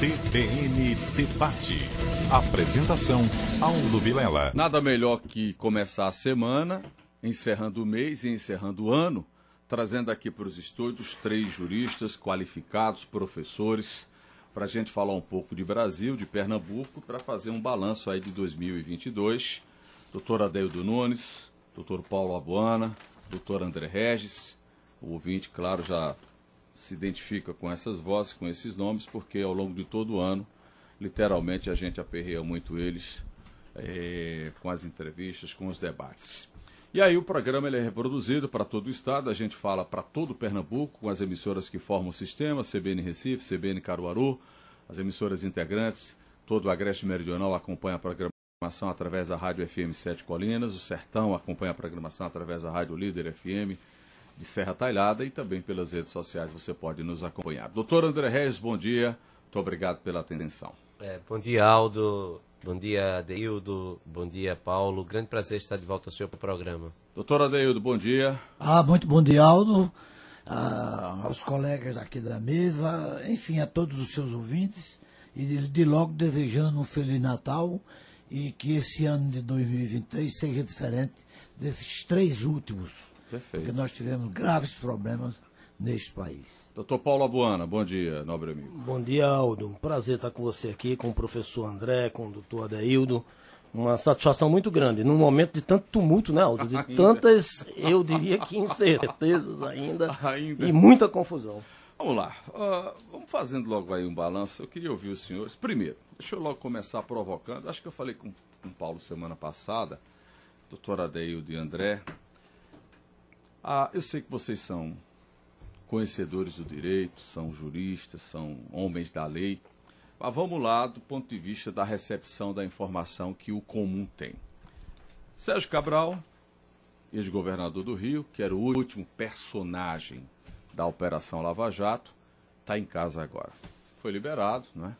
CBN Debate. Apresentação Aulo Vilela. Nada melhor que começar a semana, encerrando o mês e encerrando o ano, trazendo aqui para os estúdios três juristas qualificados, professores, para a gente falar um pouco de Brasil, de Pernambuco, para fazer um balanço aí de 2022. Doutor Adeildo Nunes, doutor Paulo Abuana, doutor André Regis. O ouvinte, claro, já se identifica com essas vozes, com esses nomes, porque ao longo de todo o ano, literalmente, a gente aperreia muito eles é, com as entrevistas, com os debates. E aí o programa ele é reproduzido para todo o estado, a gente fala para todo Pernambuco, com as emissoras que formam o sistema, CBN Recife, CBN Caruaru, as emissoras integrantes, todo o Agreste Meridional acompanha a programação através da Rádio FM Sete Colinas, o Sertão acompanha a programação através da Rádio Líder FM, de Serra Talhada e também pelas redes sociais você pode nos acompanhar. Doutor André Reis, bom dia. Muito obrigado pela atenção. É, bom dia, Aldo. Bom dia, Adeildo. Bom dia, Paulo. Grande prazer estar de volta ao seu programa. Doutor Adeildo, bom dia. Ah, muito bom dia, Aldo. Ah, aos colegas aqui da mesa, enfim, a todos os seus ouvintes. E de, de logo desejando um Feliz Natal e que esse ano de 2023 seja diferente desses três últimos Perfeito. porque nós tivemos graves problemas neste país. Doutor Paulo Abuana, bom dia, nobre amigo. Bom dia, Aldo. Um prazer estar com você aqui, com o professor André, com o doutor Adeildo. Uma satisfação muito grande, num momento de tanto tumulto, né, Aldo? De Ainda. tantas, eu diria que incertezas ainda, Ainda. e muita confusão. Vamos lá, ah, vamos fazendo logo aí um balanço. Eu queria ouvir os senhores. Primeiro, deixa eu logo começar provocando. Acho que eu falei com, com o Paulo semana passada, doutor Adeildo e André. Ah, eu sei que vocês são conhecedores do direito, são juristas, são homens da lei. Mas vamos lá do ponto de vista da recepção da informação que o comum tem. Sérgio Cabral, ex-governador do Rio, que era o último personagem da Operação Lava Jato, está em casa agora. Foi liberado, né?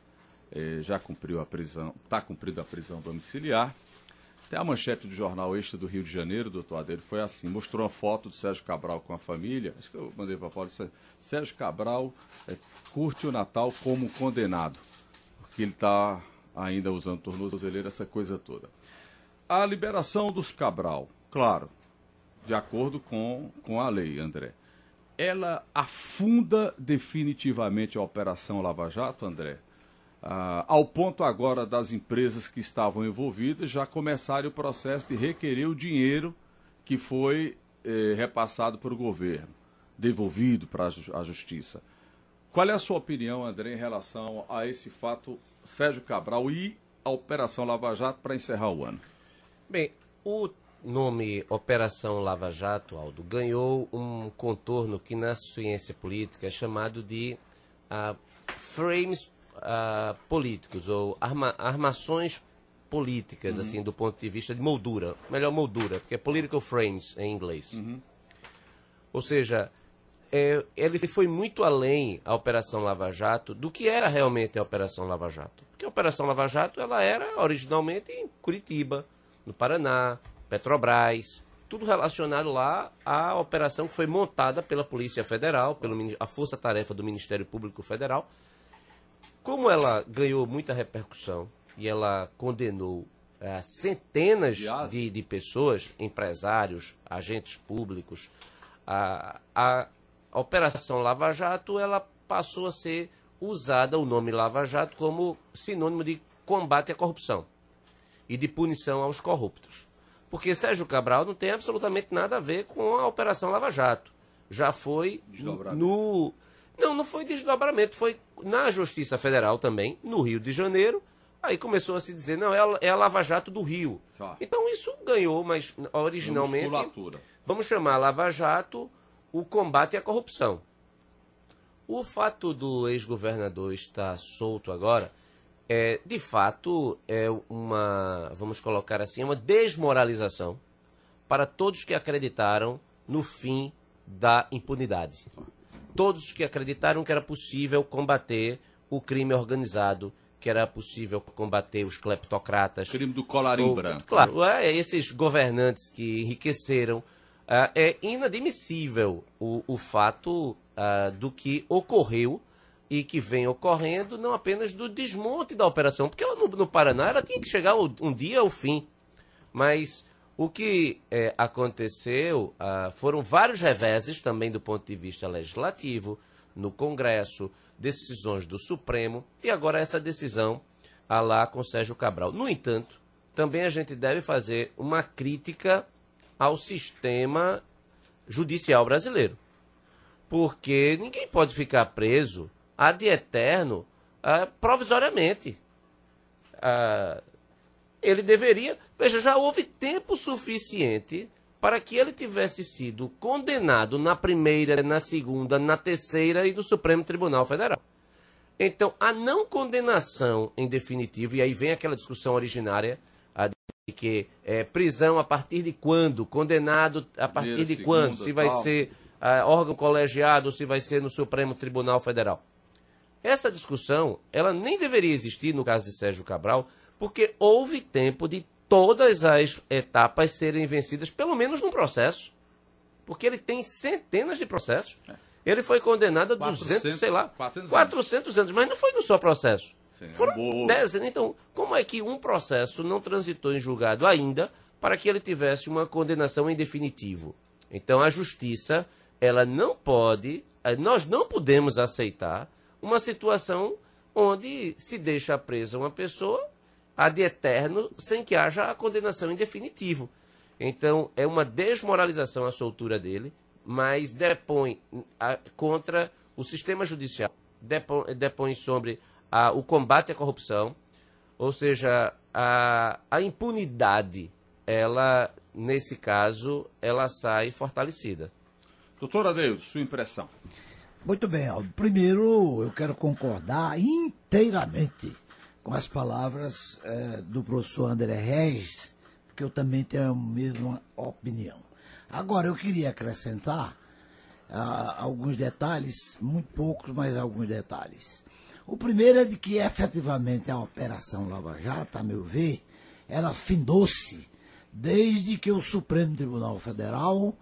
Eh, já cumpriu a prisão, está cumprida a prisão domiciliar. Até a manchete do jornal Extra do Rio de Janeiro, doutor Adeiro, foi assim: mostrou uma foto do Sérgio Cabral com a família. Acho que eu mandei para Paulo. disse, Sérgio Cabral eh, curte o Natal como condenado, porque ele está ainda usando tornozeleira, essa coisa toda. A liberação dos Cabral, claro, de acordo com, com a lei, André. Ela afunda definitivamente a Operação Lava Jato, André? Ah, ao ponto agora das empresas que estavam envolvidas já começarem o processo de requerer o dinheiro que foi eh, repassado para o governo, devolvido para a ju- a justiça. Qual é a sua opinião, André, em relação a esse fato, Sérgio Cabral e a Operação Lava Jato para encerrar o ano? Bem, o nome Operação Lava Jato, Aldo, ganhou um contorno que na ciência política é chamado de ah, frames ah, políticos ou arma- armações políticas, assim, do ponto de vista de moldura. Melhor moldura, porque é political frames em inglês. Ou seja, é, ele foi muito além a Operação Lava Jato do que era realmente a Operação Lava Jato. Porque a Operação Lava Jato ela era originalmente em Curitiba, no Paraná, Petrobras, tudo relacionado lá à operação que foi montada pela Polícia Federal, pela a Força Tarefa do Ministério Público Federal. Como ela ganhou muita repercussão e ela condenou eh, centenas de, de pessoas, empresários, agentes públicos, a, a Operação Lava Jato ela passou a ser usada, o nome Lava Jato, como sinônimo de combate à corrupção e de punição aos corruptos. Porque Sérgio Cabral não tem absolutamente nada a ver com a Operação Lava Jato. Já foi no. Não, não foi desdobramento, foi na Justiça Federal também, no Rio de Janeiro. Aí começou a se dizer, não, é a, é a Lava Jato do Rio. Tá. Então isso ganhou, mas originalmente. Vamos chamar Lava Jato o combate à corrupção. O fato do ex-governador estar solto agora é, de fato, é uma, vamos colocar assim, uma desmoralização para todos que acreditaram no fim da impunidade. Todos que acreditaram que era possível combater o crime organizado, que era possível combater os cleptocratas, Crime do colarinho branco. Claro, é, esses governantes que enriqueceram. ah, é inadmissível o, o fato ah, do que ocorreu e que vem ocorrendo não apenas do desmonte da operação, porque no, no Paraná ela tinha que chegar um dia ao fim. Mas o que é, aconteceu ah, foram vários reveses também do ponto de vista legislativo, no Congresso, decisões do Supremo e agora essa decisão a lá com Sérgio Cabral. No entanto, também a gente deve fazer uma crítica ao sistema judicial brasileiro. Porque ninguém pode ficar preso ad eterno uh, provisoriamente. Uh, ele deveria. Veja, já houve tempo suficiente para que ele tivesse sido condenado na primeira, na segunda, na terceira e do Supremo Tribunal Federal. Então, a não condenação em definitivo, e aí vem aquela discussão originária de que é, prisão a partir de quando, condenado a partir Primeira, de segunda, quando, se vai tal. ser uh, órgão colegiado, se vai ser no Supremo Tribunal Federal. Essa discussão, ela nem deveria existir no caso de Sérgio Cabral, porque houve tempo de todas as etapas serem vencidas, pelo menos num processo. Porque ele tem centenas de processos. É. Ele foi condenado a 400, 200, sei lá, 400, 400 anos, mas não foi no só processo. Sim, Foram 10 anos. Então, como é que um processo não transitou em julgado ainda para que ele tivesse uma condenação em definitivo? Então, a justiça, ela não pode, eh, nós não podemos aceitar uma situação onde se deixa presa uma pessoa ad eterno sem que haja a condenação em definitivo. Então, é uma desmoralização a soltura dele, mas depõe a, contra o sistema judicial, depõe, depõe sobre a, o combate à corrupção, ou seja, a, a impunidade, ela, nesse caso, ela sai fortalecida. Doutor Adeus, sua impressão. Muito bem, Aldo. Primeiro, eu quero concordar inteiramente com as palavras é, do professor André Regis, porque eu também tenho a mesma opinião. Agora, eu queria acrescentar ah, alguns detalhes, muito poucos, mas alguns detalhes. O primeiro é de que, efetivamente, a Operação Lava Jato, a meu ver, ela findou-se desde que o Supremo Tribunal Federal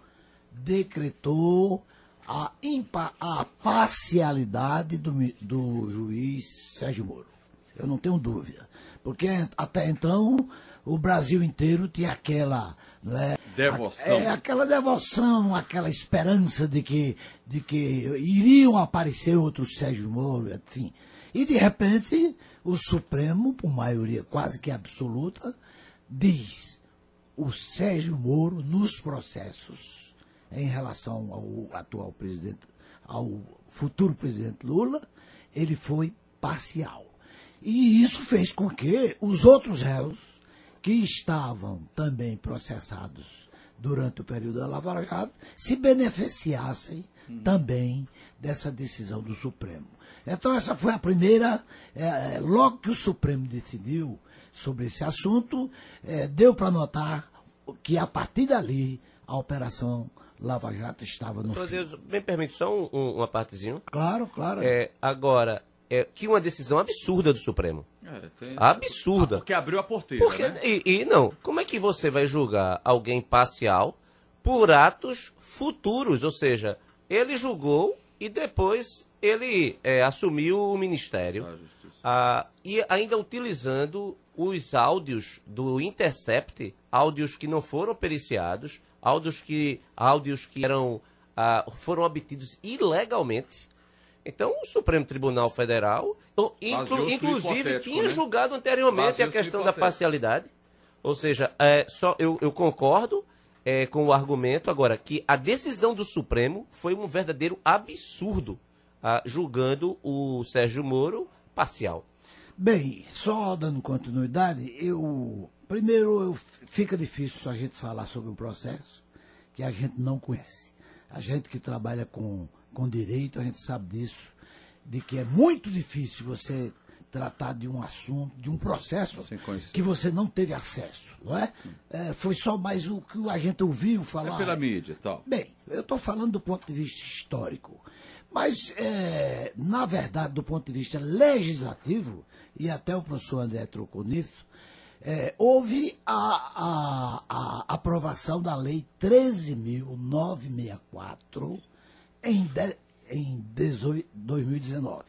decretou a, impa, a parcialidade do, do juiz Sérgio Moro. Eu não tenho dúvida. Porque até então o Brasil inteiro tinha aquela. Né, devoção. É, aquela devoção, aquela esperança de que, de que iriam aparecer outros Sérgio Moro, enfim. E de repente o Supremo, por maioria quase que absoluta, diz o Sérgio Moro nos processos em relação ao atual presidente, ao futuro presidente Lula, ele foi parcial. E isso fez com que os outros réus que estavam também processados durante o período da Lava Jato se beneficiassem hum. também dessa decisão do Supremo. Então essa foi a primeira, é, é logo que o Supremo decidiu sobre esse assunto, é, deu para notar que a partir dali a operação Lava Jato estava no Meu Deus, me permite só um, um, uma partezinha? Claro, claro. É, agora, é, que uma decisão absurda do Supremo. É, tem... Absurda. Ah, porque abriu a porteira. Porque, né? e, e, não, como é que você vai julgar alguém parcial por atos futuros? Ou seja, ele julgou e depois ele é, assumiu o ministério. Ah, e ainda utilizando os áudios do Intercept, áudios que não foram periciados, áudios que, áudios que eram, ah, foram obtidos ilegalmente então, o Supremo Tribunal Federal, então, inclu, inclusive, tinha né? julgado anteriormente a questão da parcialidade. Ou seja, é, só eu, eu concordo é, com o argumento agora que a decisão do Supremo foi um verdadeiro absurdo, ah, julgando o Sérgio Moro parcial. Bem, só dando continuidade, eu primeiro fica difícil a gente falar sobre um processo que a gente não conhece. A gente que trabalha com com direito, a gente sabe disso, de que é muito difícil você tratar de um assunto, de um processo que você não teve acesso, não é? é? Foi só mais o que a gente ouviu falar. É pela mídia tal. Bem, eu estou falando do ponto de vista histórico. Mas, é, na verdade, do ponto de vista legislativo, e até o professor André trocou nisso, é, houve a, a, a aprovação da Lei 13.964, em, de, em 18, 2019.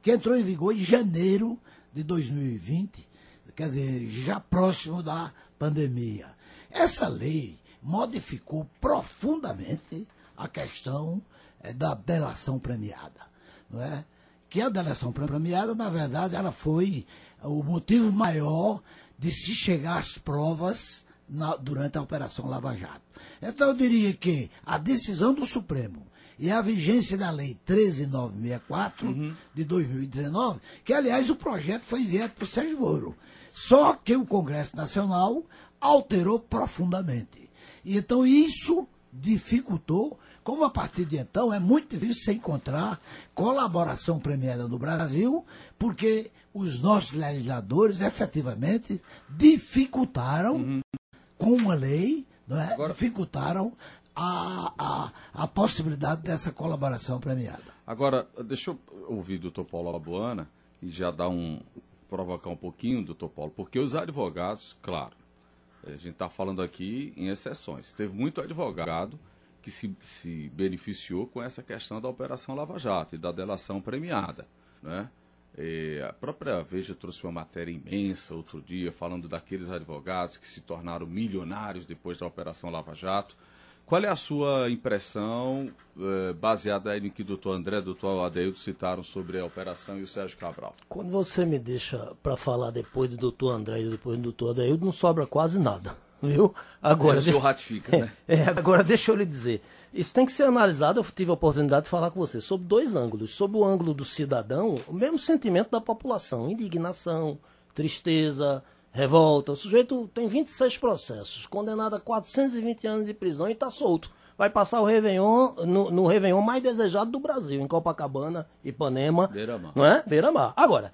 que entrou em vigor em janeiro de 2020, quer dizer, já próximo da pandemia. Essa lei modificou profundamente a questão eh, da delação premiada, não é? Que a delação premiada, na verdade, ela foi o motivo maior de se chegar às provas na- durante a Operação Lava Jato. Então eu diria que a decisão do Supremo e a vigência da Lei 13964 de 2019, que aliás o projeto foi enviado para o Sérgio Moro. Só que o Congresso Nacional alterou profundamente. E então isso dificultou, como a partir de então é muito difícil você encontrar colaboração premiada no Brasil, porque os nossos legisladores efetivamente dificultaram com uma lei, não é? Agora- dificultaram a, a, a possibilidade dessa colaboração premiada. Agora, deixa eu ouvir o doutor Paulo Abuana e já dar um. provocar um pouquinho, doutor Paulo, porque os advogados, claro, a gente está falando aqui em exceções. Teve muito advogado que se, se beneficiou com essa questão da Operação Lava Jato e da delação premiada. Né? E a própria Veja trouxe uma matéria imensa outro dia falando daqueles advogados que se tornaram milionários depois da Operação Lava Jato. Qual é a sua impressão, eh, baseada no que o doutor André e o doutor Adeildo citaram sobre a operação e o Sérgio Cabral? Quando você me deixa para falar depois do doutor André e depois do doutor Adaildo, não sobra quase nada, viu? Agora, o senhor ratifica, né? É, agora deixa eu lhe dizer. Isso tem que ser analisado. Eu tive a oportunidade de falar com você sobre dois ângulos. Sobre o ângulo do cidadão, o mesmo sentimento da população: indignação, tristeza, revolta. O sujeito tem 26 processos, condenado a 420 anos de prisão e está solto. Vai passar o Réveillon no, no Réveillon mais desejado do Brasil, em Copacabana, Ipanema. Beira-mar. Não é? Beira-mar. Agora,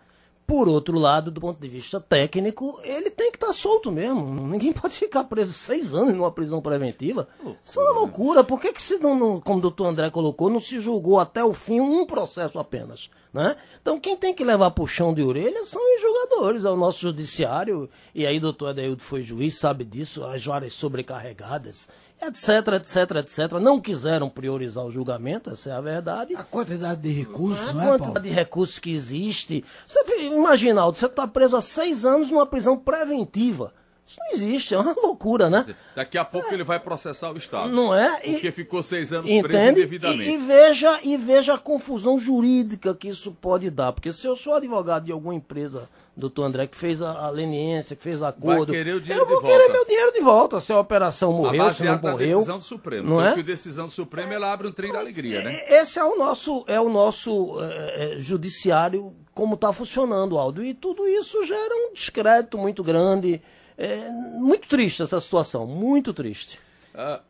por outro lado, do ponto de vista técnico, ele tem que estar solto mesmo. Ninguém pode ficar preso seis anos numa prisão preventiva. Isso é uma loucura. Por que, que se não, não- como o doutor André colocou, não se julgou até o fim um processo apenas? Né? Então quem tem que levar puxão de orelha são os julgadores, é o nosso judiciário. E aí, doutor Adeildo foi juiz, sabe disso, as varas sobrecarregadas, etc, etc, etc. Não quiseram priorizar o julgamento, essa é a verdade. A quantidade de recursos, A não é, quantidade Paulo? de recursos que existe. Você imagina, Aldo, você está preso há seis anos numa prisão preventiva. Isso não existe, é uma loucura, né? Daqui a pouco ele vai processar o Estado. Não é? E- Porque ficou seis anos preso Entende? indevidamente. E, e veja, e veja a confusão jurídica que isso pode dar. Porque se eu sou advogado de alguma empresa, doutor André, que fez a, a leniência, que fez acordo. querer o dinheiro eu vou de querer volta. meu dinheiro de volta. Se a operação morreu, se não morreu. decisão do Supremo. Não é? Porque a decisão do Supremo ela abre um trem da alegria, né? Esse é o nosso, é o nosso é, é, judiciário como está funcionando, Aldo. E tudo isso gera um descrédito muito grande. É, muito triste essa situação, muito triste. Ah,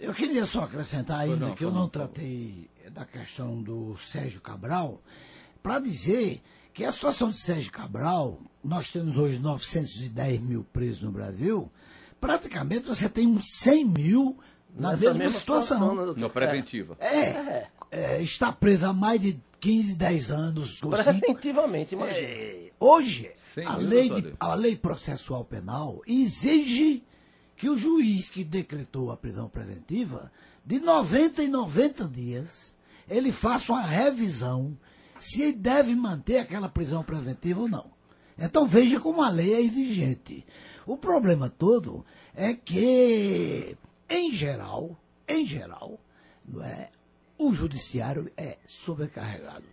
Eu queria só acrescentar ainda não, que eu não não, tratei da questão do Sérgio Cabral, para dizer que a situação de Sérgio Cabral, nós temos hoje 910 mil presos no Brasil, praticamente você tem uns 100 mil na Nessa mesma, situação. né, doutor? na preventiva. É, é, está preso há mais de 15, 10 anos. ou cinco. Preventivamente, imagina. É, hoje, Sem a dúvida, lei, de- a lei processual penal exige que o juiz que decretou a prisão preventiva, de 90 em 90 dias, ele faça uma revisão se ele deve manter aquela prisão preventiva ou não. Então veja como a lei é exigente. O problema todo é que, em geral, em geral, não é, o judiciário é sobrecarregado.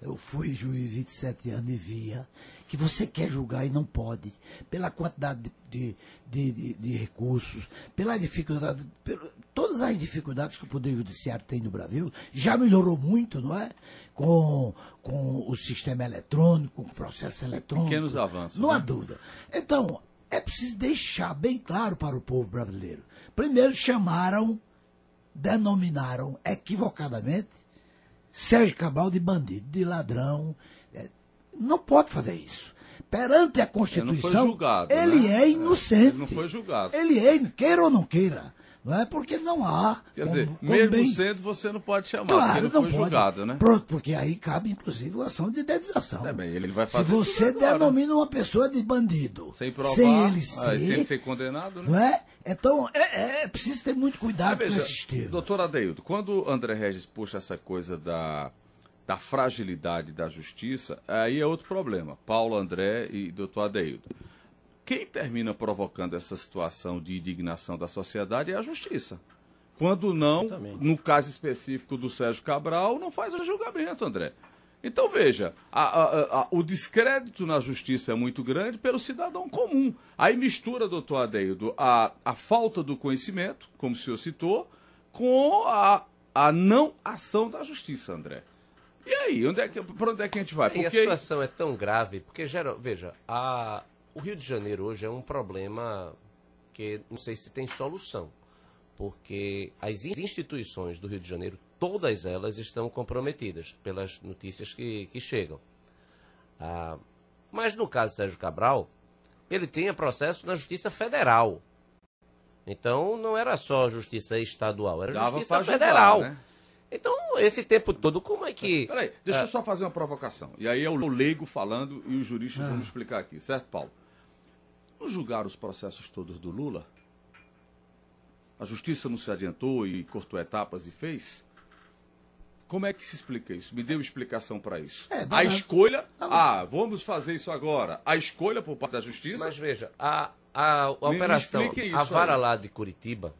Eu fui juiz 27 anos e via que você quer julgar e não pode, pela quantidade de, de, de, de recursos, pela dificuldade, pelo- todas as dificuldades que o Poder Judiciário tem no Brasil, já melhorou muito, não é? Com, com o sistema eletrônico, com o processo eletrônico. Pequenos avanços, Não há né? dúvida. Então, é preciso deixar bem claro para o povo brasileiro. Primeiro chamaram, denominaram equivocadamente Sérgio Cabral de bandido, de ladrão. É, Não pode fazer isso. Perante a Constituição, julgado, ele né? é inocente. Ele não foi julgado. Ele é, queira ou não queira. Não é porque não há. Quer dizer, como- mesmo bem- sendo, você não pode chamar, Claro, porque não, não foi pode. julgado, né? Pronto, porque aí cabe inclusive a ação de indenização. É bem, ele vai Se fazer você tudo agora. denomina uma pessoa de bandido, Sem provar, sem ele ah, ser, sem ele ser condenado, né? não é? Então é, é preciso ter muito cuidado com veja, esses termos. Doutor Adeildo, quando o André Regis puxa essa coisa da, da fragilidade da justiça, aí é outro problema. Paulo André e doutor Adeildo. Quem termina provocando essa situação de indignação da sociedade é a justiça. Quando não, no caso específico do Sérgio Cabral, não faz o julgamento, André. Então veja, a- a- a- o descrédito na justiça é muito grande pelo cidadão comum. Aí mistura, doutor Adeildo, a, a falta do conhecimento, como o senhor citou, com a, a não ação da justiça, André. E aí, onde é que, para onde é que a gente vai? E a Porque situação é tão grave, porque, geral, veja, a, o Rio de Janeiro hoje é um problema que não sei se tem solução. Porque as in- instituições do Rio de Janeiro, todas elas estão comprometidas pelas notícias que, que chegam. Ah, mas no caso de Sérgio Cabral, ele tinha processo na Justiça Federal. Então não era só Justiça Estadual, era dava Justiça para ajudar, Federal. né? Então, esse tempo todo, como é que. Peraí, deixa eu só fazer uma provocação. E aí é o leigo falando e os juristas vão explicar aqui, certo, Paulo? Não julgaram os processos todos do Lula? A justiça não se adiantou e cortou etapas e fez? Como é que se explica isso? Me dê uma explicação para isso. É, a tá- escolha. Ah, vamos fazer isso agora. A escolha por parte da justiça. Mas veja, a, a, a operação, a vara aí. lá de Curitiba,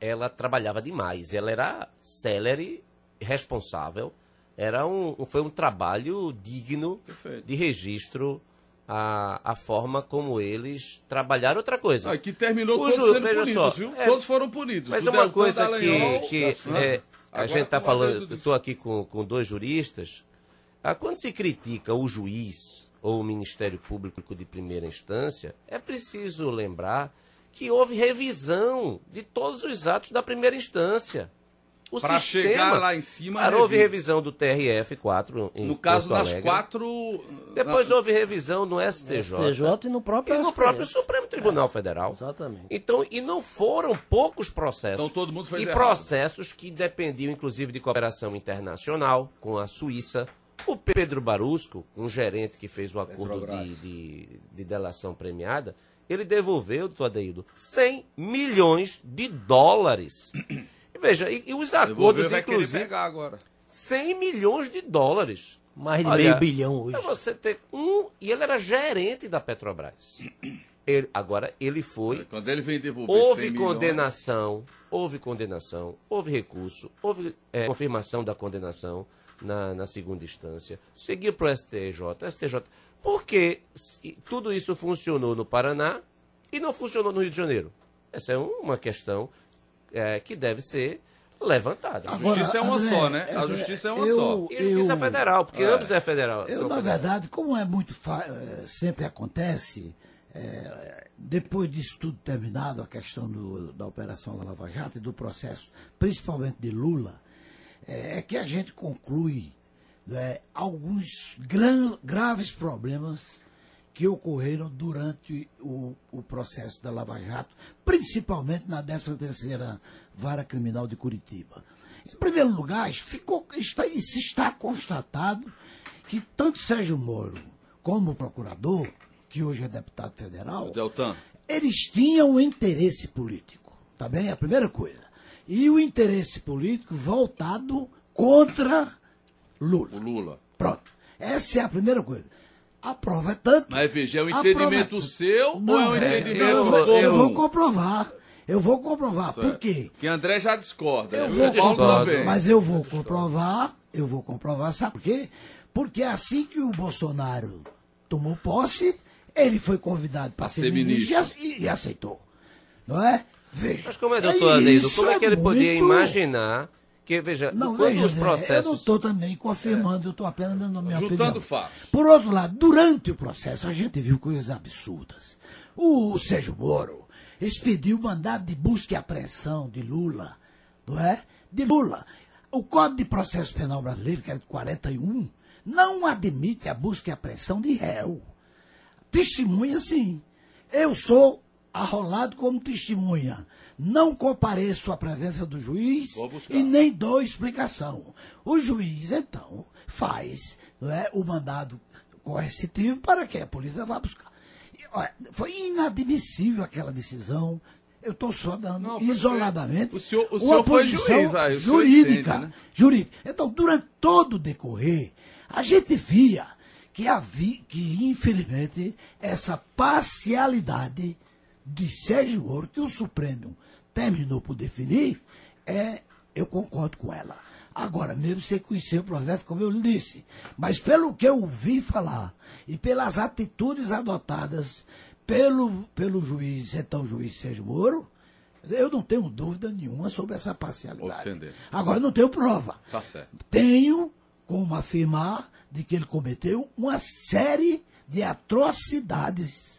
ela trabalhava demais. Ela era célere, responsável. Era um, foi um trabalho digno Perfeito. de registro a, a forma como eles trabalharam. Outra coisa. Ah, que terminou O todos sendo punidos, só, viu? é- todos foram punidos. Mas é uma coisa que, que tá, é, a gente está adendo falando, estou aqui com, com dois juristas. Ah, quando se critica o juiz ou o Ministério Público de primeira instância, é preciso lembrar que houve revisão de todos os atos da primeira instância. O Pra sistema, chegar lá em cima, Claro, houve revisão do TRF4 em No caso Porto das Alegre. quatro. Depois houve revisão no STJ. TJ e no próprio E no STF. próprio Supremo Tribunal Federal. Exatamente. Então, e não foram poucos processos. Então todo mundo fez E errado. processos que dependiam, inclusive, de cooperação internacional com a Suíça. O Pedro Barusco, um gerente que fez o acordo de, de, de delação premiada, ele devolveu, doutor Adeildo, 100 milhões de dólares. E veja, e, e os Devolveu, acordos, vai querer inclusive, pegar agora. 100 milhões de dólares. Mais de Olha, meio bilhão hoje. É você ter um. E ele era gerente da Petrobras. Ele- agora, ele foi. Quando ele vem devolver Houve 100 milhões, condenação, houve condenação, houve recurso, houve é, confirmação da condenação na, na segunda instância, seguiu para o STJ, STJ. Por que se- tudo isso funcionou no Paraná e não funcionou no Rio de Janeiro? Essa é um- uma questão é, que deve ser levantada. A justiça é uma só, né? A André, justiça é uma eu- só. E a Justiça eu- Federal, porque ambos é federal. Eu, na federais. verdade, como é muito eh, sempre acontece, eh, depois disso tudo terminado, a questão do- da Operação Lava Jato e do processo, principalmente de Lula, é que a gente conclui né, alguns gran- graves problemas que ocorreram durante o, o processo da Lava Jato, principalmente na 13ª Vara Criminal de Curitiba. Em primeiro lugar, ficou, está, se está constatado que tanto Sérgio Moro como o procurador, que hoje é deputado federal, eles tinham interesse político, tá bem? A primeira coisa. E o interesse político voltado contra Lula. o Lula. Pronto. Essa é a primeira coisa. A prova é tanto. Mas veja, é um entendimento é- seu Não, ou é um é- entendimento eu, vou, eu vou comprovar. Eu vou comprovar. Por quê? Que André já discorda. Eu né? vou também. Mas eu vou comprovar, eu vou comprovar, sabe por quê? Porque assim que o Bolsonaro tomou posse, ele foi convidado para ser, ser ministro, e ministro. ace- e, aceitou. Não é? Veja. Mas como é, doutor Adeildo, isso como é que ele podia muito- imaginar que, veja, Não, veja, os André, eu não processos... estou também confirmando, eu estou apenas dando a minha Juntando opinião. fatos. Por outro lado, durante o processo, a gente viu coisas absurdas. O Sérgio Moro expediu mandado de busca e apreensão de Lula, não é? De Lula. O Código de Processo Penal Brasileiro, que é de 41, não admite a busca e apreensão de réu. Testemunha, sim. Eu sou arrolado como testemunha. Não compareço à presença do juiz e nem dou explicação. O juiz, então, faz não é, o mandado coercitivo para que a polícia vá buscar. E, olha, foi inadmissível aquela decisão. Eu estou só dando Não, isoladamente O senhor- o uma senhor foi posição juiz, senhor jurídica. entende, né? jurídica. Então, durante todo o decorrer, a gente via que havia, que infelizmente, essa parcialidade de Sérgio Moro, que o Supremo terminou por definir, é, eu concordo com ela. Agora, mesmo sem conhecer o processo, como eu lhe disse, mas pelo que eu ouvi falar e pelas atitudes adotadas pelo, pelo juiz, então juiz Sérgio Moro, eu não tenho dúvida nenhuma sobre essa parcialidade. Agora, não tenho prova. Tá. Tenho como afirmar de que ele cometeu uma série de atrocidades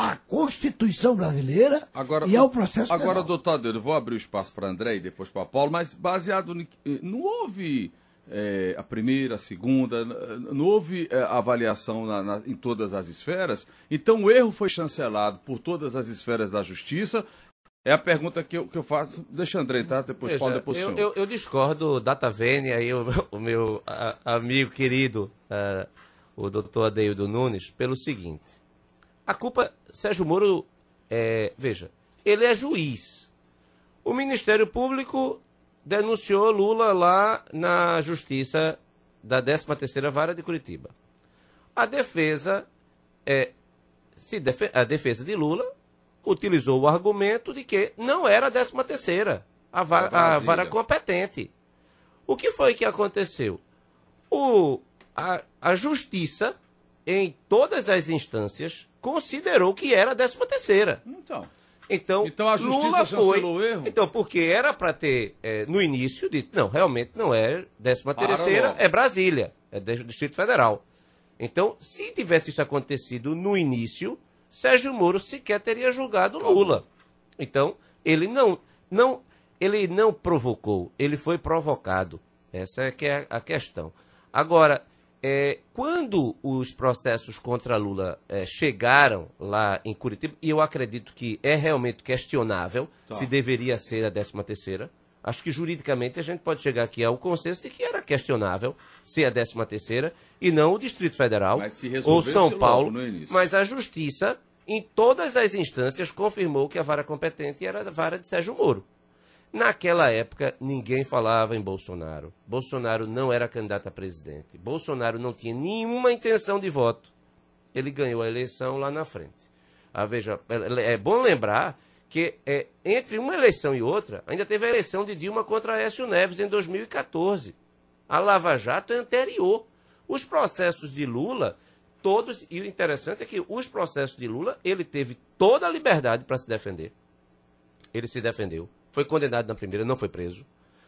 à Constituição brasileira Agora, e ao processo Agora, penal. doutor Adeiro, eu vou abrir o espaço para André e depois para Paulo, mas baseado. ni- Não houve eh, a primeira, a segunda, não houve eh, avaliação na- na- em todas as esferas, então o erro foi chancelado por todas as esferas da justiça. É a pergunta que eu, que eu faço. Deixa o André entrar, depois Paulo, Veja, depois o eu, eu, eu discordo da Tavene, aí o, meu- o meu a- amigo querido, o doutor Adeildo Nunes, pelo seguinte. A culpa, Sérgio Moro, é, veja, ele é juiz. O Ministério Público denunciou Lula lá na Justiça da 13ª Vara de Curitiba. A defesa, é, se defe- a defesa de Lula utilizou o argumento de que não era a 13ª, a, va- A a vara competente. O que foi que aconteceu? O, a, a justiça, em todas as instâncias, considerou que era a 13ª. Então. Então, Então a justiça Lula foi. o erro? Então, porque era para ter, eh, no início, dito, não, realmente não é 13 Para terceira, é Brasília, é Distrito Federal. Então, se tivesse isso acontecido no início, Sérgio Moro sequer teria julgado Lula. Então, ele não, não, ele não provocou, ele foi provocado. Essa é que é a questão. Agora, é, quando os processos contra Lula é, chegaram lá em Curitiba, e eu acredito que é realmente questionável Tá. se deveria ser a 13 terceira, acho que juridicamente a gente pode chegar aqui ao consenso de que era questionável ser a 13 terceira e não o Distrito Federal ou São Paulo, mas a Justiça, em todas as instâncias, confirmou que a vara competente era a vara de Sérgio Moro. Naquela época, ninguém falava em Bolsonaro. Bolsonaro não era candidato a presidente. Bolsonaro não tinha nenhuma intenção de voto. Ele ganhou a eleição lá na frente. Ah, veja, é é bom lembrar que é, entre uma eleição e outra, ainda teve a eleição de Dilma contra Aécio Neves em 2014. A Lava Jato é anterior. Os processos de Lula, todos, e o interessante é que os processos de Lula, ele teve toda a liberdade para se defender. Ele se defendeu. Foi condenado na primeira, não foi preso.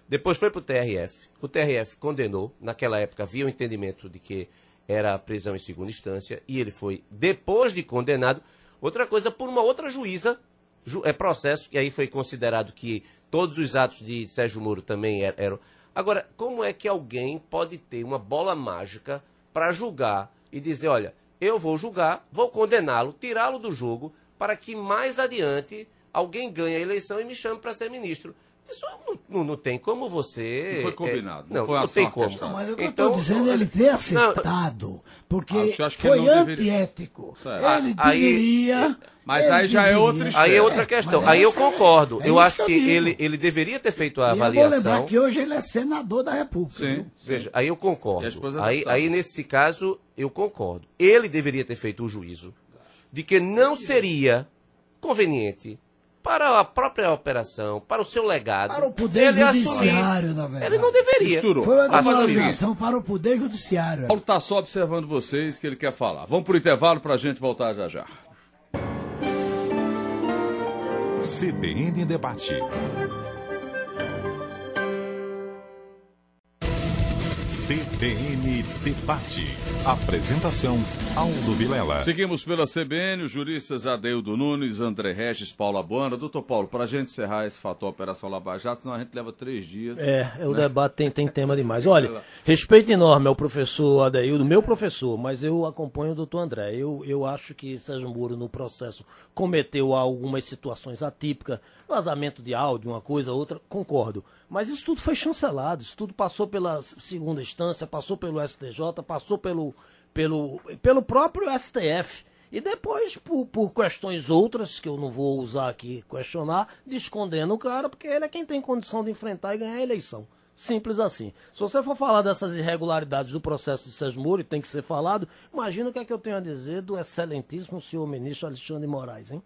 Depois foi para o TRF. O TRF condenou. Naquela época havia o entendimento de que era prisão em segunda instância. E ele foi, depois de condenado, outra coisa, por uma outra juíza. Ju- é processo, e aí foi considerado que todos os atos de Sérgio Moro também er- eram. Agora, como é que alguém pode ter uma bola mágica para julgar e dizer, olha, eu vou julgar, vou condená-lo, tirá-lo do jogo, para que mais adiante alguém ganhe a eleição e me chame para ser ministro. Isso não, não- não tem como você. Não foi combinado, é, não não, foi não tem como. Não, mas o que eu Então, estou dizendo é ele ter não, aceitado, porque Ah, foi deveria- antiético. Certo. Ele Ah, aí- deveria... Mas ele aí já é outra deveria- Aí é outra É, questão. mas Aí eu concordo. é eu acho que eu ele, ele deveria ter feito a E eu vou avaliação. lembrar que hoje ele é senador da República. Sim. viu? Veja, aí eu concordo. Aí, aí, nesse caso, eu concordo. Ele deveria ter feito o juízo de que não seria conveniente para a própria operação, para o seu legado. Para o Poder ele Judiciário, assumir. na verdade. Ele não deveria. Misturou. Foi uma o demonstração para o Poder Judiciário. Paulo está só observando vocês que ele quer falar. Vamos pro intervalo para a gente voltar já já. CBN Debate. CBN Debate. Apresentação Aldo Vilela. Seguimos pela CBN, os juristas Adeildo Nunes, André Regis, Paulo Abuana. Doutor Paulo, para a gente encerrar esse fator Operação Lava Jato, senão a gente leva três dias. É, o debate tem, tem tema demais. Olha, respeito enorme ao professor Adeildo, meu professor, mas eu acompanho o doutor André. Eu, eu acho que Sérgio Moro, no processo, cometeu algumas situações atípicas, vazamento de áudio, uma coisa, outra, concordo. Mas isso tudo foi chancelado, isso tudo passou pela segunda instância, passou pelo STJ, passou pelo, pelo, pelo próprio STF. E depois, por, por questões outras, que eu não vou usar aqui questionar, descondendo o cara, porque ele é quem tem condição de enfrentar e ganhar a eleição. Simples assim. Se você for falar dessas irregularidades do processo de Sérgio Moro, tem que ser falado, imagina o que é que eu tenho a dizer do excelentíssimo senhor ministro Alexandre Moraes, hein?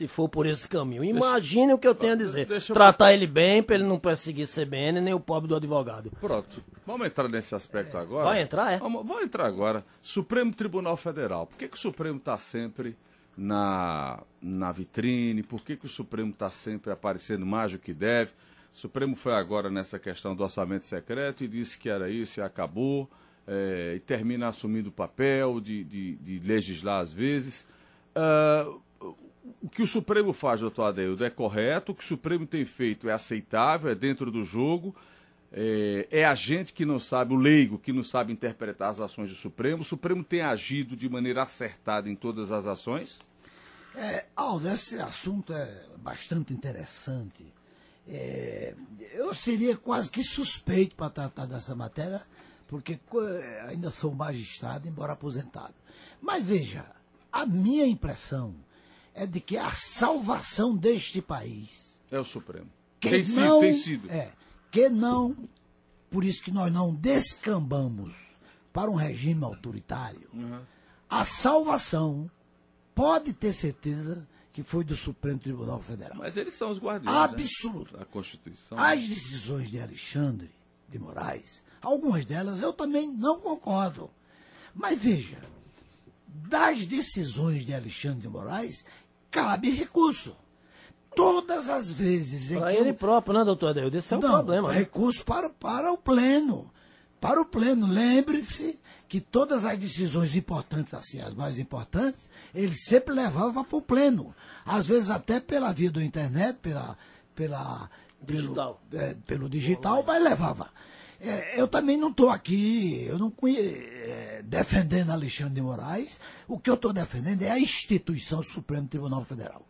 Se for por esse caminho. Imagine o que eu tenho a dizer. deixa eu- Tratar ele bem, pra ele não perseguir CBN, nem o pobre do advogado. Pronto. Vamos entrar nesse aspecto agora? Vai entrar, é? Vamos, vamos entrar agora. Supremo Tribunal Federal. Por que, que o Supremo está sempre na, na vitrine? Por que, que o Supremo está sempre aparecendo mais do que deve? O Supremo foi agora nessa questão do orçamento secreto e disse que era isso e acabou. eh, e termina assumindo o papel de, de, de legislar às vezes. Ah, o que o Supremo faz, doutor Adeildo, é correto, o que o Supremo tem feito é aceitável, é dentro do jogo, é, é a gente que não sabe, o leigo que não sabe interpretar as ações do Supremo. O Supremo tem agido de maneira acertada em todas as ações? É, Aldo, esse assunto é bastante interessante. É, eu seria quase que suspeito para tratar dessa matéria, porque co- ainda sou magistrado, embora aposentado. Mas veja, a minha impressão é de que a salvação deste país É o Supremo. que tem sido, não, tem sido. É, que não, por isso que nós não descambamos para um regime autoritário. Uhum. A salvação pode ter certeza que foi do Supremo Tribunal Federal. Mas eles são os guardiões Absoluto. né? da Constituição. As decisões de Alexandre de Moraes, algumas delas eu também não concordo. Mas veja, das decisões de Alexandre de Moraes, cabe recurso. Todas as vezes que ele eu- próprio, né, doutor Adeildo? Esse é o não, problema. né? recurso para, para o pleno. Para o pleno. Lembre-se que todas as decisões importantes, assim, as mais importantes, ele sempre levava para o pleno. Às vezes até pela via da internet, pela, pela, Digital. Pelo, é, pelo digital, mas levava. É, eu também não estou aqui, eu não conhe- é, defendendo Alexandre de Moraes. O que eu estou defendendo é a instituição Supremo Tribunal Federal.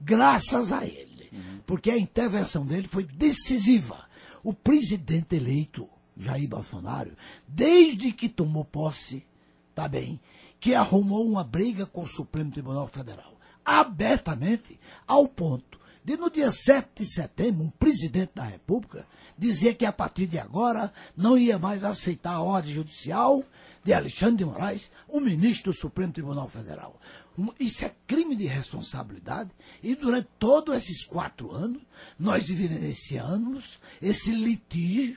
Graças a ele. Porque a intervenção dele foi decisiva. O presidente eleito, Jair Bolsonaro, desde que tomou posse, tá bem, que arrumou uma briga com o Supremo Tribunal Federal. Abertamente, ao ponto de no dia 7 de setembro, um presidente da República dizer que a partir de agora não ia mais aceitar a ordem judicial de Alexandre de Moraes, um ministro do Supremo Tribunal Federal. Isso é crime de responsabilidade e durante todos esses quatro anos nós vivenciamos esse litígio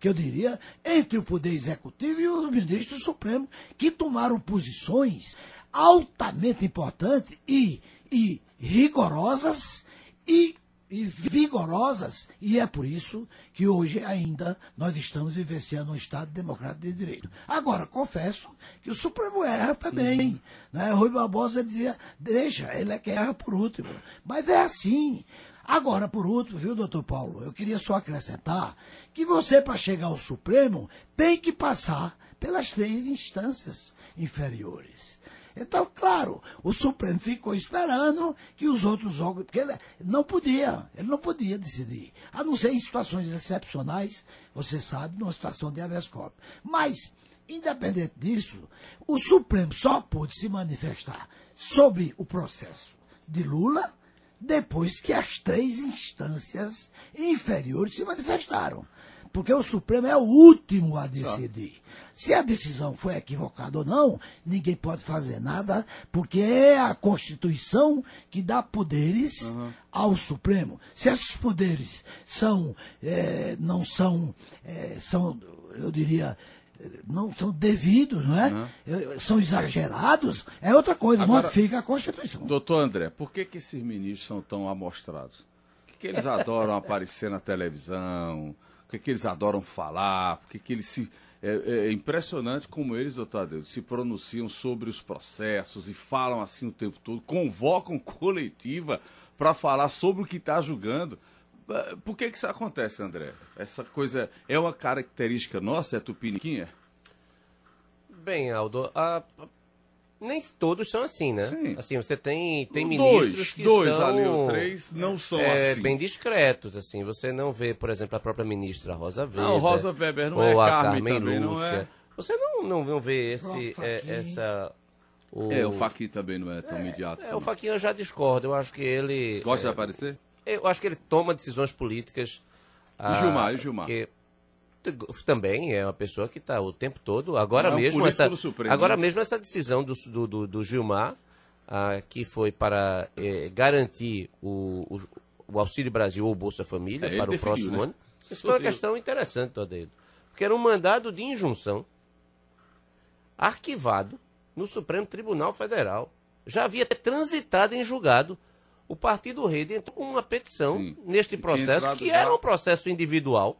que eu diria, entre o Poder Executivo e os ministros supremos, que tomaram posições altamente importantes e, e rigorosas e, e vigorosas. E é por isso que hoje ainda nós estamos vivenciando um Estado democrático de direito. Agora, confesso que o Supremo erra também. Né? Rui Barbosa dizia, deixa, ele é que erra por último. Mas é assim. Agora, por último, viu, doutor Paulo, eu queria só acrescentar que você, para chegar ao Supremo, tem que passar pelas três instâncias inferiores. Então, claro, o Supremo ficou esperando que os outros órgãos. Porque ele não podia, ele não podia decidir. A não ser em situações excepcionais, você sabe, numa situação de habeas corpus. Mas, independente disso, o Supremo só pôde se manifestar sobre o processo de Lula depois que as três instâncias inferiores se manifestaram. Porque o Supremo é o último a decidir. Se a decisão foi equivocada ou não, ninguém pode fazer nada, porque é a Constituição que dá poderes ao Supremo. Se esses poderes são, eh, não são, eh, são, eu diria, eh, não são devidos, não é? Eh, São exagerados, é outra coisa, Agora- modifica a Constituição. Doutor André, por que, que esses ministros são tão amostrados? Por que, que eles adoram aparecer na televisão? Por que, que eles adoram falar? Por que, que eles se. É, é impressionante como eles, doutor Adeus, se pronunciam sobre os processos e falam assim o tempo todo, convocam coletiva para falar sobre o que está julgando. Ah, Por que, que isso acontece, André? Essa coisa é uma característica nossa, é tupiniquinha? Bem, Aldo, a- nem todos são assim, né? Sim. Assim, você tem, tem dois, ministros que dois são ali ou três não são é, assim. bem discretos, assim. Você não vê, por exemplo, a própria ministra Rosa Weber. Não, Rosa Weber não ou é, a Carmen Carmen também não Lúcia. é. Você não, não, não vê esse, é, essa... O... É, o Faquin também não é tão imediato. É, o Faquinha eu já discordo. Eu acho que ele. Gosta é, de aparecer? Eu acho que ele toma decisões políticas. E o Gilmar, e o Gilmar? Que também é uma pessoa que está o tempo todo. Agora Não mesmo essa, agora né? mesmo essa decisão do, do, do- Gilmar, ah, que foi para eh, garantir o, o, o Auxílio Brasil ou Bolsa Família É, para o definiu, próximo né? ano. Isso foi uma questão interessante, Adeildo. Porque era um mandado de injunção arquivado no Supremo Tribunal Federal. Já havia transitado em julgado. O Partido Rede entrou com uma petição Sim. neste processo, que era um processo individual,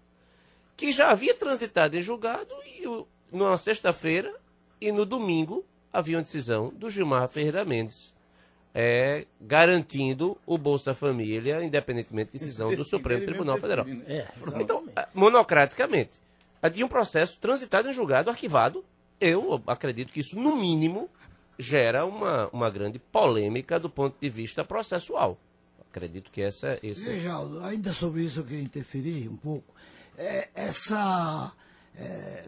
que já havia transitado em julgado e o, numa sexta-feira e no domingo havia uma decisão do Gilmar Ferreira Mendes é, garantindo o Bolsa Família, independentemente de decisão do Supremo Tribunal Federal. É, Então, ah, monocraticamente, havia um processo transitado em julgado, arquivado. Eu acredito que isso, no mínimo, gera uma, uma grande polêmica do ponto de vista processual. Acredito que essa, esse Veja, Aldo, ainda sobre isso eu queria interferir um pouco. É, essa é,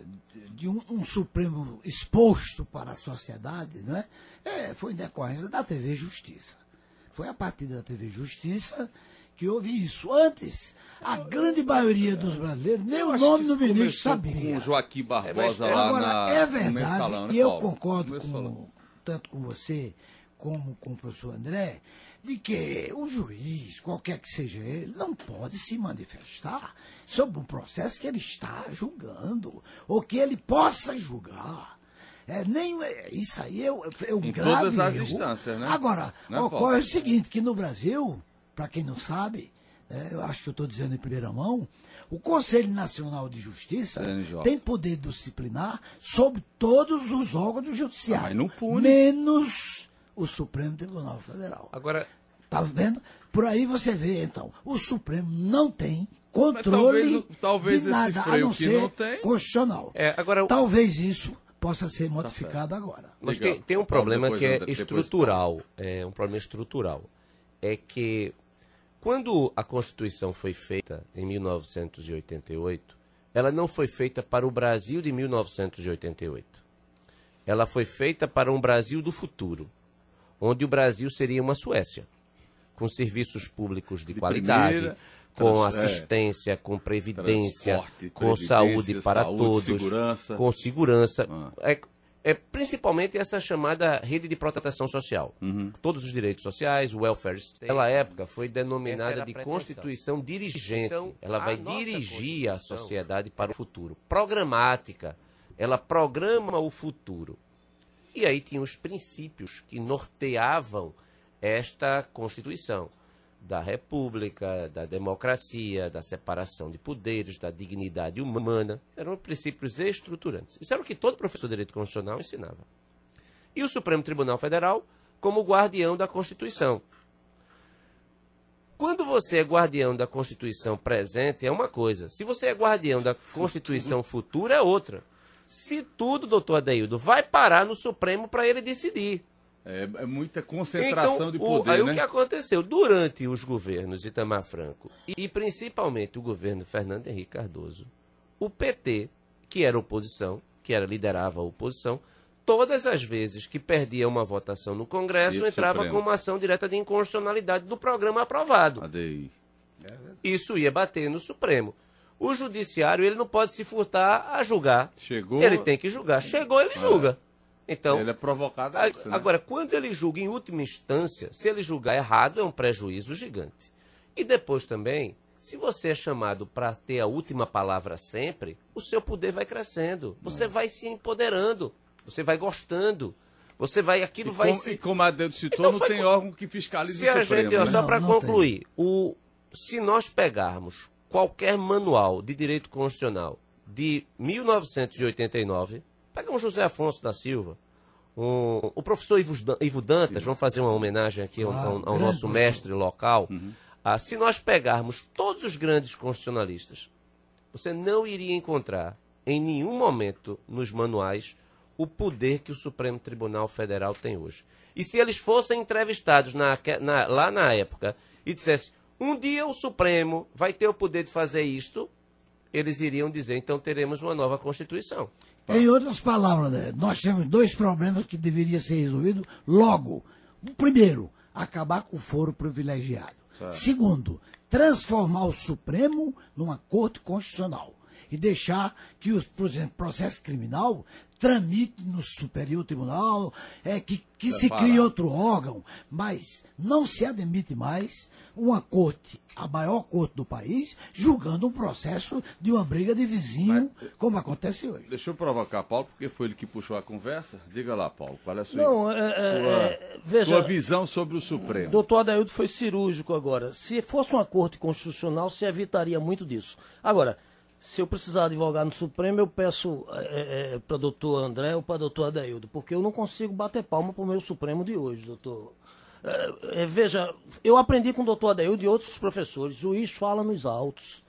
de um, um Supremo exposto para a sociedade, não é? É, foi em decorrência da TV Justiça. Foi a partir da TV Justiça que houve isso. Antes, a grande maioria dos brasileiros, nem o nome do ministro sabia. Com o Joaquim Barbosa É, lá Agora, na, é verdade, mensalão, né, e eu Paulo? concordo com, tanto com você como com o professor André, de que o juiz, qualquer que seja ele, não pode se manifestar sobre um processo que ele está julgando, ou que ele possa julgar. É, nem, é, isso aí é, é um Em grave todas as erro. instâncias, né? Agora, Né, ocorre o seguinte, que no Brasil, para quem não sabe, é, eu acho que eu estou dizendo em primeira mão, o Conselho Nacional de Justiça CNJ. tem poder disciplinar sobre todos os órgãos do Judiciário. Ah, mas não pune. Menos o Supremo Tribunal Federal. Agora, Tá vendo? Por aí você vê, então, o Supremo não tem controle o- talvez de esse nada, a não ser não tem. constitucional. É, agora Talvez isso possa ser modificado agora. Mas tem, tem um problema depois que é depois estrutural. É um problema estrutural. É que quando a Constituição foi feita em 1988, ela não foi feita para o Brasil de 1988. Ela foi feita para um Brasil do futuro, onde o Brasil seria uma Suécia, com serviços públicos de, De qualidade, primeira, com trans- é, assistência, com previdência, com previdência, saúde para saúde, todos, segurança. com segurança. Ah. É, é principalmente essa chamada rede de proteção social. Uhum. Todos os direitos sociais, o welfare state. Naquela época foi denominada de. Constituição dirigente. Então, Ela vai dirigir a sociedade para o futuro. Programática. Ela programa o futuro. E aí tinha os princípios que norteavam esta Constituição. Da república, da democracia, da separação de poderes, da dignidade humana. Eram princípios estruturantes. Isso era o que todo professor de direito constitucional ensinava. E o Supremo Tribunal Federal como guardião da Constituição. Quando você é guardião da Constituição presente, é uma coisa. Se você é guardião da Constituição futura, é outra. Se tudo, doutor Adeildo, vai parar no Supremo para ele decidir. É, é muita concentração de Então, o- poder, aí né? o que aconteceu? Durante os governos de Itamar Franco e, principalmente o governo Fernando Henrique Cardoso, o PT, que era oposição, que era liderava a oposição, todas as vezes que perdia uma votação no Congresso, pro entrava Supremo. com uma ação direta de inconstitucionalidade do programa aprovado. ADI. Isso ia bater no Supremo. O judiciário, ele não pode se furtar a julgar. Chegou. Ele tem que julgar. Chegou, ele julga. Então, Ele é provocado. a- isso, né? Agora, quando ele julga em última instância, se ele julgar errado, é um prejuízo gigante. E depois também, se você é chamado para ter a última palavra sempre, o seu poder vai crescendo. Você vai se empoderando. Você vai gostando. Você vai, aquilo E vai como, se. e como a Dedo citou, Então não foi tem órgão que fiscalize Se o a Supremo. gente, né? só para concluir, o, se nós pegarmos qualquer manual de direito constitucional de 1989, pegamos José Afonso da Silva, um- o professor Ivo, Dan- Ivo Dantas, vamos fazer uma homenagem aqui ao, ao- ao nosso mestre local. Ah, se nós pegarmos todos os grandes constitucionalistas, você não iria encontrar em nenhum momento nos manuais o poder que o Supremo Tribunal Federal tem hoje. E se eles fossem entrevistados na- na- lá na época e dissessem, um dia o Supremo vai ter o poder de fazer isto, eles iriam dizer, então teremos uma nova Constituição. Em outras palavras, né, nós temos dois problemas que deveriam ser resolvidos logo. O primeiro, acabar com o foro privilegiado. Segundo, transformar o Supremo numa corte constitucional e deixar que, por exemplo, processo criminal tramite no Superior Tribunal, é, que, que se crie outro órgão, mas não se admite mais uma corte, a maior corte do país, julgando um processo de uma briga de vizinho, como acontece hoje. Deixa eu provocar Paulo, porque foi ele que puxou a conversa. Diga lá, Paulo, qual é a sua, Não, é, é, sua, é, veja- sua visão sobre o Supremo? Doutor Adaildo foi cirúrgico agora. Se fosse uma corte constitucional, se evitaria muito disso. Agora, se eu precisar advogar no Supremo, eu peço é, para doutor André ou para doutor Adaildo, porque eu não consigo bater palma para o meu Supremo de hoje, doutor. É, é, veja, eu aprendi com o doutor Adaildo e outros professores, juiz fala nos autos.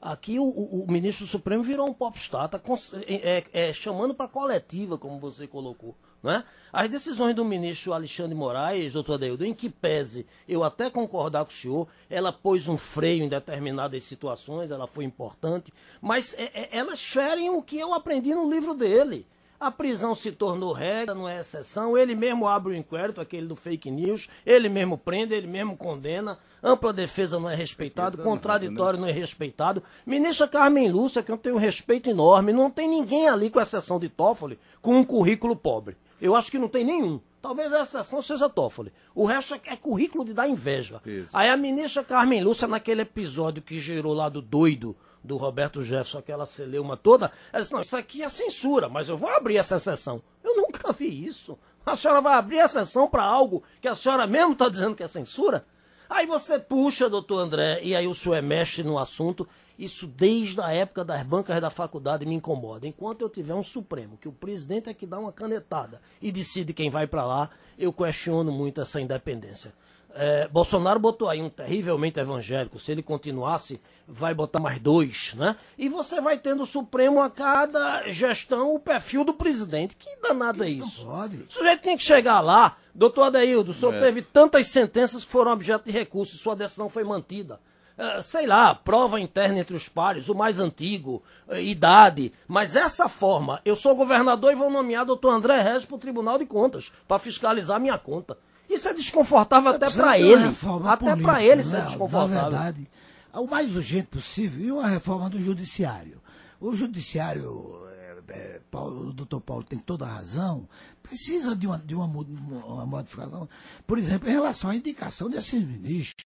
Aqui o, o- o ministro do Supremo virou um popstar, tá é, é, é, chamando para coletiva, como você colocou. Não é? As decisões do ministro Alexandre Moraes, doutor Adeildo, em que pese eu até concordar com o senhor, ela pôs um freio em determinadas situações, ela foi importante, mas é, é, elas ferem o que eu aprendi no livro dele. A prisão se tornou regra, não é exceção. Ele mesmo abre o inquérito, aquele do fake news, ele mesmo prende, ele mesmo condena. Ampla defesa não é respeitado, contraditório não é respeitado. Ministra Carmen Lúcia, que eu tenho um respeito enorme, não tem ninguém ali, com exceção de Toffoli, com um currículo pobre. Eu acho que não tem nenhum. Talvez a exceção seja Toffoli. O resto é, é currículo de dar inveja. Isso. Aí a ministra Carmen Lúcia, naquele episódio que gerou lá do doido, do Roberto Jefferson, aquela celeuma toda, ela disse, não, isso aqui é censura, mas eu vou abrir essa exceção. Eu nunca vi isso. A senhora vai abrir exceção para algo que a senhora mesmo está dizendo que é censura? Aí você puxa, doutor André, e aí o senhor é mestre no assunto. Isso desde a época das bancas da faculdade me incomoda. Enquanto eu tiver um Supremo, que o presidente é que dá uma canetada e decide quem vai para lá, eu questiono muito essa independência. É, Bolsonaro botou aí um terrivelmente evangélico. Se ele continuasse, vai botar mais dois, né? E você vai tendo o Supremo a cada gestão o perfil do presidente. Que danado é isso? Não pode. O sujeito tinha que chegar lá. Doutor Adeildo, o senhor É. teve tantas sentenças que foram objeto de recurso e sua decisão foi mantida. Eh, sei lá, prova interna entre os pares, o mais antigo, eh, idade. Mas essa forma, eu sou governador e vou nomear doutor André Regis para o Tribunal de Contas, para fiscalizar minha conta. Isso é desconfortável até Precisa para ele. Até para ele isso é né? desconfortável. Na verdade, o mais urgente possível e uma reforma do judiciário. O judiciário, é, é, Paulo- o doutor Paulo tem toda a razão, precisa de uma, de uma, uma modificação, por exemplo, em relação à indicação desses ministros.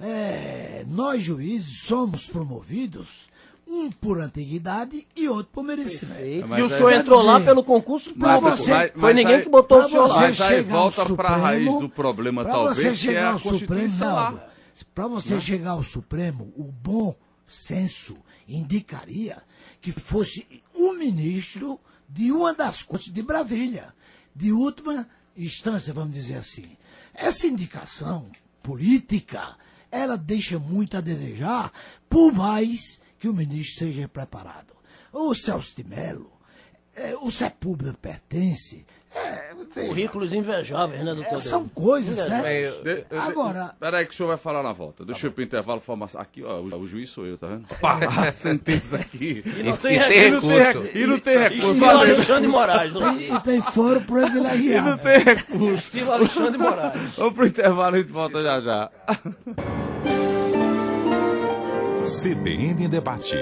É, nós juízes somos promovidos, um por antiguidade e outro por merecimento. E Mas o senhor entrou lá dizer, pelo concurso público. você- Mas- Foi mas ninguém aí- que botou o senhor lá. você Mas aí volta ao pra raiz Supremo, do problema, pra talvez, você que é chegar a ao Supremo, Constituição lá. não, Para você chegar ao Supremo, o bom senso indicaria que fosse um ministro de uma das cortes de Brasília, de última instância, vamos dizer assim. Essa indicação política, ela deixa muito a desejar, por mais que o ministro seja preparado. O Celso de Mello, eh, o Sepúlveda pertence. É, Currículos invejáveis, né, doutor? é, são coisas, né? Agora- Peraí que o senhor vai falar na volta. Deixa eu ir pro intervalo formação. Aqui, ó, o, o juiz sou eu, tá vendo? Pá, a sentença aqui. E não tem E não tem recurso. recurso. E não tem recurso. Estilo Alexandre Moraes. não- E tem foro privilegiado. Não tem recurso. Estilo Alexandre Moraes. Vamos pro intervalo e a gente volta já já. CBN Debate.